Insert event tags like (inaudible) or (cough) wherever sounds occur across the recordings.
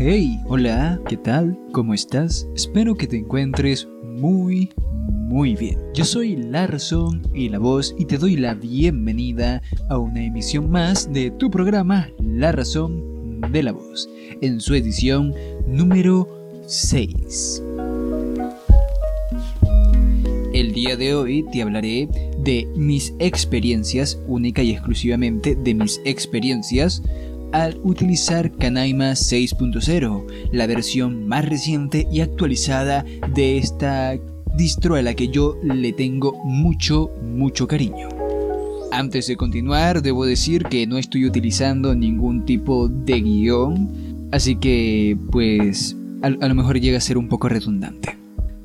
Hey, hola, ¿qué tal? ¿Cómo estás? Espero que te encuentres muy, muy bien. Yo soy Larson y la voz y te doy la bienvenida a una emisión más de tu programa La Razón de la Voz, en su edición número 6. El día de hoy te hablaré de mis experiencias, única y exclusivamente de mis experiencias al utilizar Canaima 6.0, la versión más reciente y actualizada de esta distro a la que yo le tengo mucho, mucho cariño. Antes de continuar, debo decir que no estoy utilizando ningún tipo de guion, así que pues a, lo mejor llega a ser un poco redundante.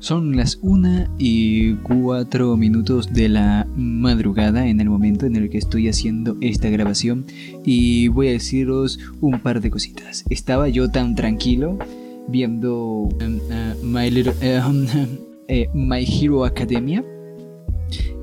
Son las 1 y 4 minutos de la madrugada en el momento en el que estoy haciendo esta grabación y voy a deciros un par de cositas. Estaba yo tan tranquilo viendo um, My, (laughs) um, eh, My Hero Academia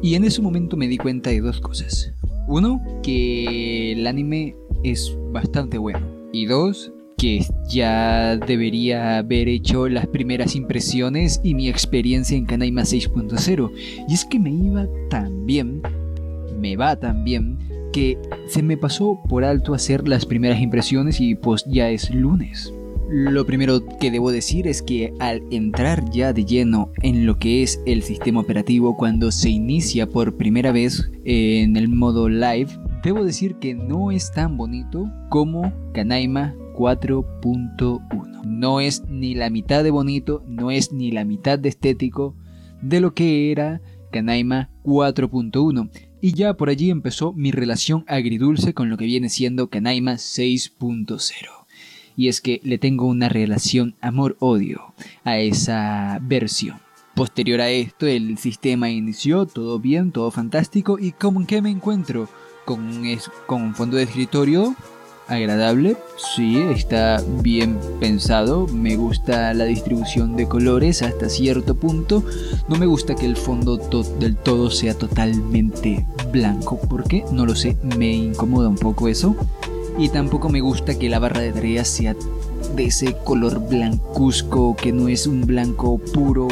y en ese momento me di cuenta de dos cosas. Uno, que el anime es bastante bueno. Y dos, que ya debería haber hecho las primeras impresiones y mi experiencia en Kanaima 6.0. Y es que me iba tan bien, me va tan bien, que se me pasó por alto hacer las primeras impresiones y pues ya es lunes. Lo primero que debo decir es que al entrar ya de lleno en lo que es el sistema operativo cuando se inicia por primera vez en el modo live, debo decir que no es tan bonito como Kanaima 4.1. No es ni la mitad de bonito, no es ni la mitad de estético de lo que era Canaima 4.1. Y ya por allí empezó mi relación agridulce con lo que viene siendo Canaima 6.0. Y es que le tengo una relación amor-odio a esa versión. Posterior a esto, el sistema inició, todo bien, todo fantástico, y ¿cómo que me encuentro? Con con un fondo de escritorio agradable, sí, está bien pensado, me gusta la distribución de colores hasta cierto punto, no me gusta que el fondo del todo sea totalmente blanco, porque no lo sé, me incomoda un poco eso, y tampoco me gusta que la barra de tareas sea de ese color blancuzco que no es un blanco puro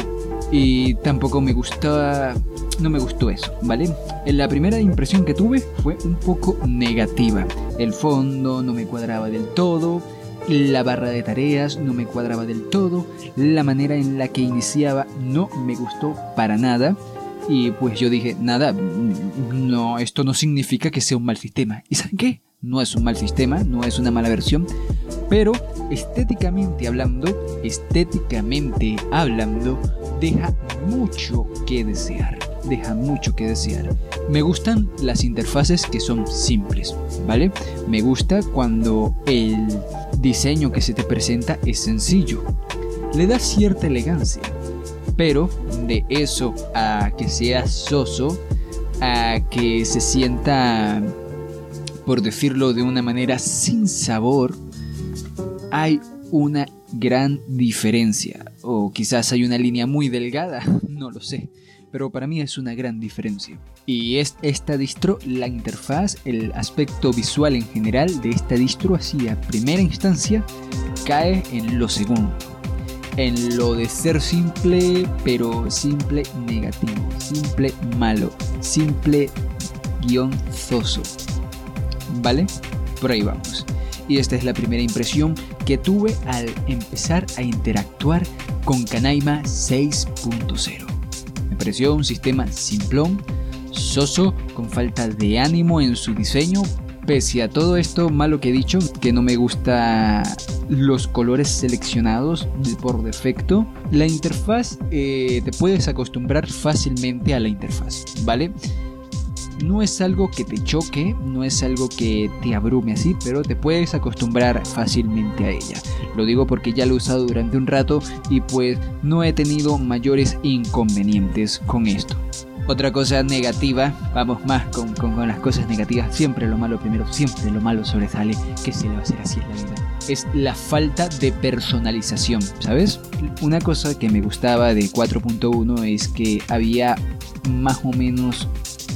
y tampoco me gustaba no me gustó eso, ¿vale? La primera impresión que tuve fue un poco negativa. El fondo no me cuadraba del todo, la barra de tareas no me cuadraba del todo, la manera en la que iniciaba no me gustó para nada. Y pues yo dije, nada, no, esto no significa que sea un mal sistema. ¿Y saben qué? No es un mal sistema, no es una mala versión, pero estéticamente hablando, estéticamente hablando, deja mucho que desear deja mucho que desear. Me gustan las interfaces que son simples, ¿vale? Me gusta cuando el diseño que se te presenta es sencillo. Le da cierta elegancia, pero de eso a que sea soso, a que se sienta, por decirlo de una manera, sin sabor, hay una gran diferencia. O quizás hay una línea muy delgada, (laughs) no lo sé pero para mí es una gran diferencia. Y es esta distro, la interfaz, el aspecto visual en general de esta distro, así a primera instancia, cae en lo segundo. En lo de ser simple, pero simple negativo, simple malo, simple guion zoso. ¿Vale? Por ahí vamos. Y esta es la primera impresión que tuve al empezar a interactuar con Canaima 6.0 pareció un sistema simplón, soso, con falta de ánimo en su diseño. Pese a todo esto malo que he dicho, que no me gusta los colores seleccionados por defecto, la interfaz eh, te puedes acostumbrar fácilmente a la interfaz, ¿vale? No es algo que te choque, no es algo que te abrume así, pero te puedes acostumbrar fácilmente a ella. Lo digo porque ya lo he usado durante un rato y pues no he tenido mayores inconvenientes con esto. Otra cosa negativa, vamos más con, las cosas negativas, siempre lo malo primero, siempre lo malo sobresale, que se le va a hacer así en la vida. Es la falta de personalización, ¿sabes? Una cosa que me gustaba de 4.1 es que había más o menos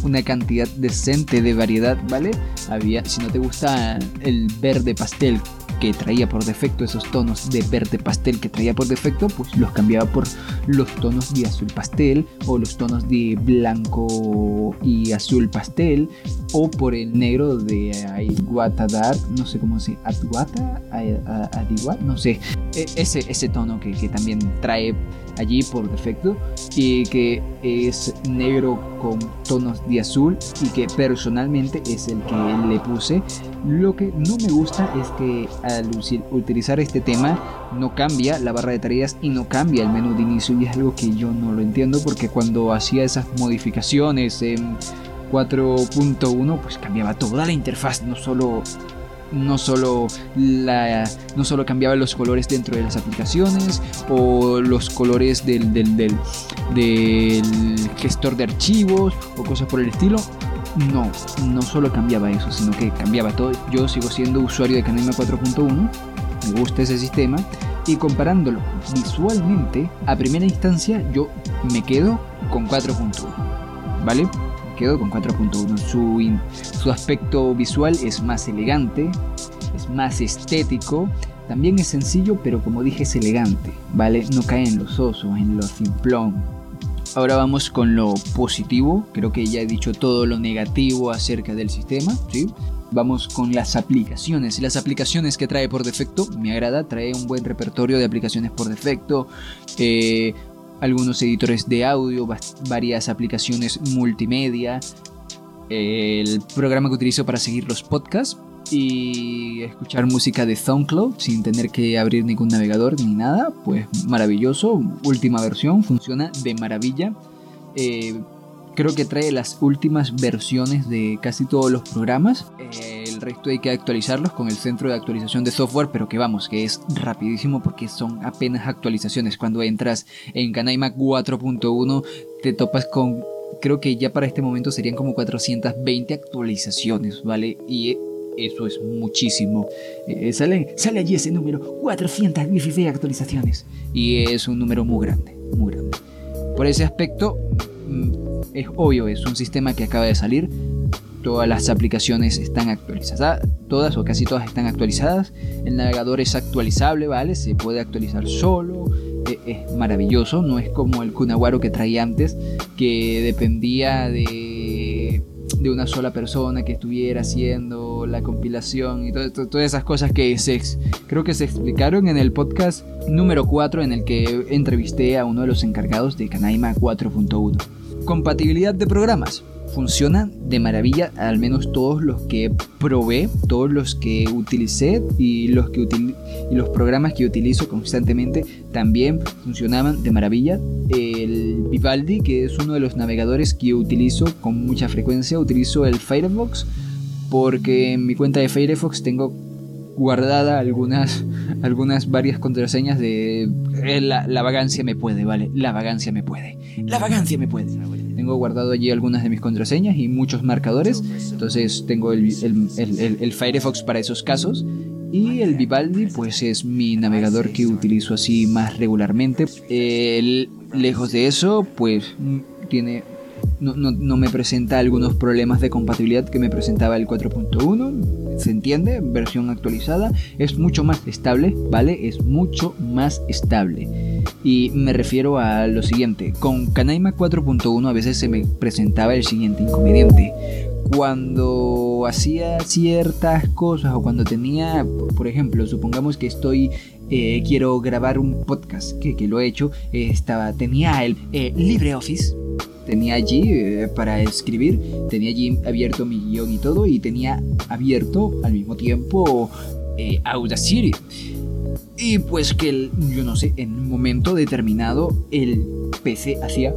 una cantidad decente de variedad, ¿vale? Había, si no te gusta el verde pastel que traía por defecto, esos tonos de verde pastel que traía por defecto, pues los cambiaba por los tonos de azul pastel o los tonos de blanco y azul pastel o por el negro de Aiguata Dark, no sé cómo se, Adwata, Adiwat, no sé, e, ese, ese tono que, que también trae allí por defecto y que es negro con tonos de azul y que personalmente es el que le puse. Lo que no me gusta es que al utilizar este tema no cambia la barra de tareas y no cambia el menú de inicio y es algo que yo no lo entiendo porque cuando hacía esas modificaciones en 4.1 pues cambiaba toda la interfaz, no solo no solo, la, no solo cambiaba los colores dentro de las aplicaciones o los colores del, del, del, gestor de archivos o cosas por el estilo. No, no solo cambiaba eso, sino que cambiaba todo. Yo sigo siendo usuario de Canaima 4.1, me gusta ese sistema y comparándolo visualmente, a primera instancia yo me quedo con 4.1, ¿vale? quedo con 4.1. Su, su aspecto visual es más elegante, es más estético. También es sencillo, pero como dije es elegante, ¿vale? No cae en los osos, en lo simplón. Ahora vamos con lo positivo. Creo que ya he dicho todo lo negativo acerca del sistema. Vamos con las aplicaciones. Las aplicaciones que trae por defecto, me agrada, trae un buen repertorio de aplicaciones por defecto. Eh, algunos editores de audio, varias aplicaciones multimedia, el programa que utilizo para seguir los podcasts y escuchar música de SoundCloud sin tener que abrir ningún navegador ni nada, pues maravilloso, última versión, funciona de maravilla. Eh, creo que trae las últimas versiones de casi todos los programas. Eh, el resto hay que actualizarlos con el centro de actualización de software, pero que vamos, que es rapidísimo porque son apenas actualizaciones. Cuando entras en Canaima 4.1 te topas con, creo que ya para este momento serían como 420 actualizaciones, ¿vale? Y eso es muchísimo. Eh, sale, allí ese número, 416 actualizaciones. Y es un número muy grande, muy grande. Por ese aspecto, mm, es obvio, es un sistema que acaba de salir. Todas las aplicaciones están actualizadas, todas o casi todas están actualizadas. El navegador es actualizable, ¿vale? Se puede actualizar solo. E, es maravilloso, no es como el Kunawaro que traía antes, que dependía de, de una sola persona que estuviera haciendo la compilación y todas esas cosas que se, creo que se explicaron en el podcast número 4 en el que entrevisté a uno de los encargados de Canaima 4.1. Compatibilidad de programas. Funcionan de maravilla, al menos todos los que probé, todos los que utilicé y los, que y los programas que utilizo constantemente también funcionaban de maravilla. El Vivaldi, que es uno de los navegadores que utilizo con mucha frecuencia, utilizo el Firefox porque en mi cuenta de Firefox tengo guardada algunas, algunas varias contraseñas de eh, la, vagancia me puede, ¿vale? La vagancia me puede. La vagancia me puede. Tengo guardado allí algunas de mis contraseñas y muchos marcadores. Entonces tengo el, Firefox para esos casos. Y el Vivaldi, pues es mi navegador que utilizo así más regularmente. lejos de eso, pues tiene no, no, no, me presenta algunos problemas de compatibilidad que me presentaba el 4.1. ¿Se entiende? Versión actualizada. Es mucho más estable, ¿vale? Es mucho más estable. Y me refiero a lo siguiente. Con Canaima 4.1 a veces se me presentaba el siguiente inconveniente. Cuando hacía ciertas cosas o cuando tenía, por ejemplo, supongamos que estoy eh, quiero grabar un podcast, que, que lo he hecho, estaba, tenía el eh, LibreOffice, tenía allí eh, para escribir, tenía allí abierto mi guion y todo, y tenía abierto al mismo tiempo eh, Audacity. Y pues que, yo no sé, en un momento determinado el PC hacía...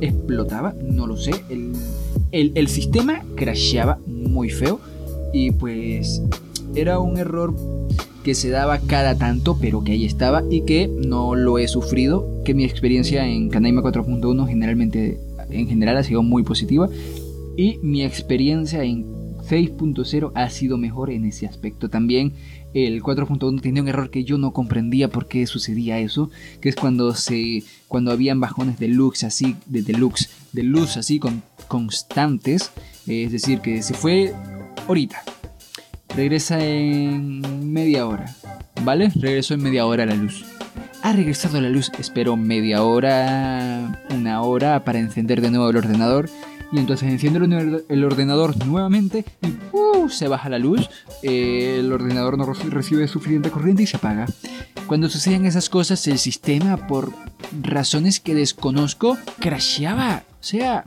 explotaba, no lo sé, el, el, el sistema crasheaba muy feo y pues era un error que se daba cada tanto, pero que ahí estaba y que no lo he sufrido, que mi experiencia en Canaima 4.1 generalmente en general ha sido muy positiva y mi experiencia en 6.0 ha sido mejor en ese aspecto. También el 4.1 tenía un error que yo no comprendía por qué sucedía eso, que es cuando se cuando habían bajones de luz así de deluxe, de luz así con constantes, es decir, que se fue ahorita regresa en media hora. ¿Vale? Regresó en media hora la luz. Ha regresado la luz, espero media hora, una hora para encender de nuevo el ordenador. Y entonces enciendo el ordenador nuevamente y uh, se baja la luz. Eh, el ordenador no recibe suficiente corriente y se apaga. Cuando suceden esas cosas, el sistema, por razones que desconozco, crasheaba. O sea,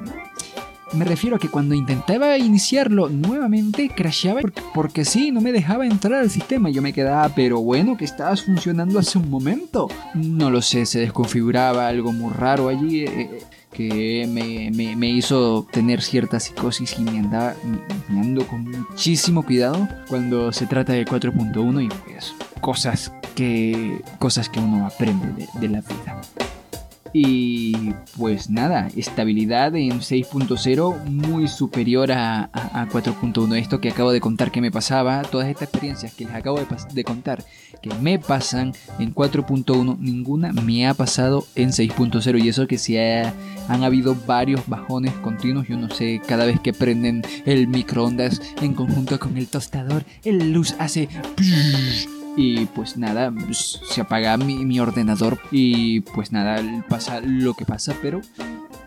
me refiero a que cuando intentaba iniciarlo nuevamente, crasheaba porque, sí, no me dejaba entrar al sistema. Yo me quedaba, pero bueno, que estabas funcionando hace un momento. No lo sé, se desconfiguraba algo muy raro allí. Eh, eh, que me, hizo tener cierta psicosis y me andaba me ando con muchísimo cuidado cuando se trata de 4.1 y pues cosas que cosas que uno aprende de la vida. Y pues nada, estabilidad en 6.0 muy superior a, 4.1. Esto que acabo de contar que me pasaba, todas estas experiencias que les acabo de, contar que me pasan en 4.1, ninguna me ha pasado en 6.0. Y eso que si han habido varios bajones continuos, yo no sé, cada vez que prenden el microondas en conjunto con el tostador, el luz hace... Y pues nada, pues, se apaga mi, ordenador y pues nada, pasa lo que pasa, pero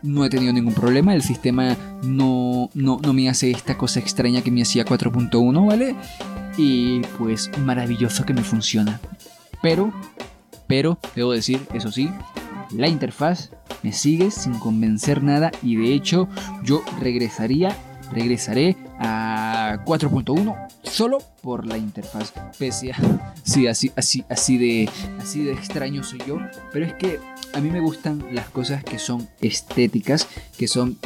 no he tenido ningún problema. El sistema no, no, no me hace esta cosa extraña que me hacía 4.1, ¿vale? Y pues maravilloso que me funciona. Pero, pero, debo decir, eso sí, la interfaz me sigue sin convencer nada y de hecho yo regresaría, regresaré a 4.1 solo por la interfaz. Pese a. (laughs) Sí, así, así, así, de, así de extraño soy yo. Pero es que a mí me gustan las cosas que son estéticas, que son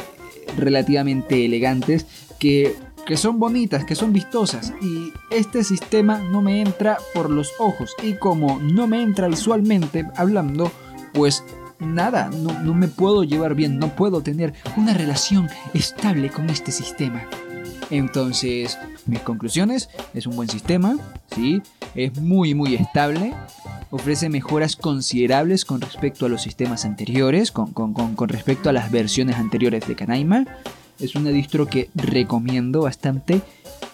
relativamente elegantes, que, que son bonitas, que son vistosas. Y este sistema no me entra por los ojos. Y como no me entra visualmente hablando, pues nada, no, no me puedo llevar bien, no puedo tener una relación estable con este sistema. Entonces, mis conclusiones, es un buen sistema, ¿sí? Es muy, muy estable. Ofrece mejoras considerables con respecto a los sistemas anteriores, con, respecto a las versiones anteriores de Canaima. Es una distro que recomiendo bastante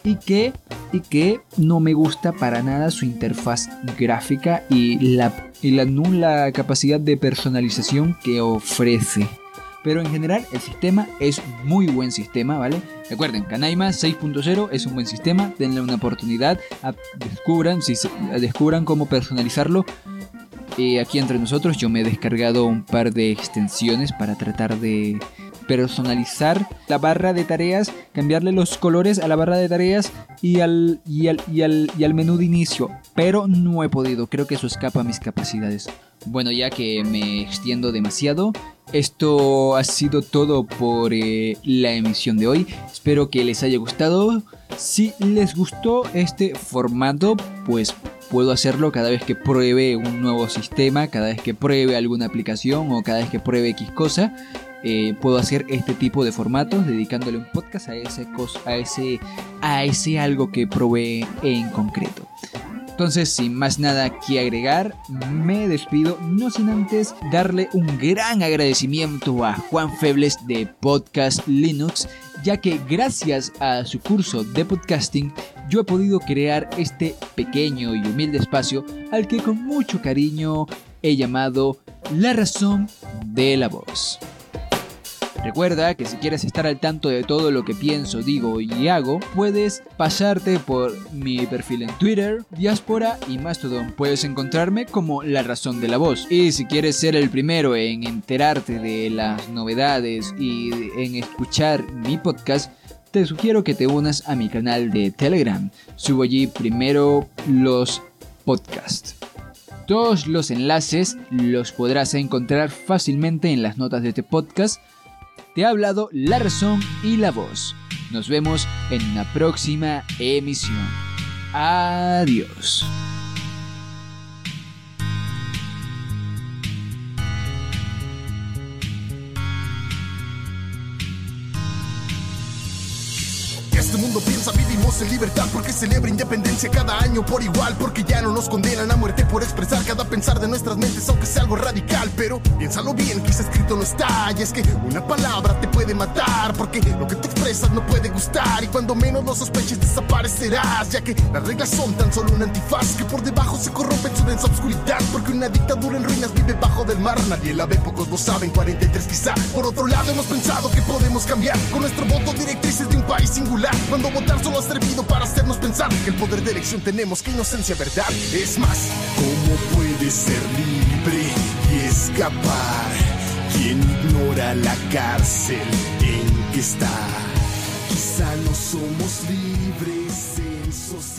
y que, y que no me gusta para nada su interfaz gráfica y la, y la nula capacidad de personalización que ofrece. Pero en general el sistema es muy buen sistema, ¿vale? Recuerden, Canaima 6.0 es un buen sistema, denle una oportunidad, descubran, si descubran cómo personalizarlo. Eh, aquí entre nosotros yo me he descargado un par de extensiones para tratar de personalizar la barra de tareas, cambiarle los colores a la barra de tareas y al, y al, y al, y al menú de inicio. Pero no he podido, creo que eso escapa a mis capacidades. Bueno, ya que me extiendo demasiado, esto ha sido todo por eh, la emisión de hoy. Espero que les haya gustado. Si les gustó este formato, pues puedo hacerlo cada vez que pruebe un nuevo sistema, cada vez que pruebe alguna aplicación o cada vez que pruebe X cosa. Eh, puedo hacer este tipo de formatos dedicándole un podcast a ese, a ese, a ese algo que probé en concreto. Entonces, sin más nada que agregar, me despido, no sin antes darle un gran agradecimiento a Juan Febles de Podcast Linux, ya que gracias a su curso de podcasting, yo he podido crear este pequeño y humilde espacio al que con mucho cariño he llamado La razón de la voz. Recuerda que si quieres estar al tanto de todo lo que pienso, digo y hago, puedes pasarte por mi perfil en Twitter, Diáspora y Mastodon. Puedes encontrarme como La Razón de la Voz. Y si quieres ser el primero en enterarte de las novedades y en escuchar mi podcast, te sugiero que te unas a mi canal de Telegram. Subo allí primero los podcasts. Todos los enlaces los podrás encontrar fácilmente en las notas de este podcast te ha hablado la razón y la voz. Nos vemos en una próxima emisión. Adiós. Piensa vivimos en libertad porque celebra independencia cada año por igual porque ya no nos condenan a muerte por expresar cada pensar de nuestras mentes aunque sea algo radical pero piénsalo bien quizá escrito no está y es que una palabra te puede matar porque lo que te expresas no puede gustar y cuando menos lo sospeches desaparecerás ya que las reglas son tan solo un antifaz que por debajo se corrompe en su densa oscuridad porque una dictadura en ruinas vive bajo del mar. Nadie la ve pocos lo saben 43 quizá. Por otro lado hemos pensado que podemos cambiar con nuestro voto directrices de un país singular cuando votar solo ha servido para hacernos pensar que el poder de elección tenemos que inocencia verdad es más. Cómo puede ser libre y escapar quien ignora la cárcel en que está quizá no somos libres en sociedad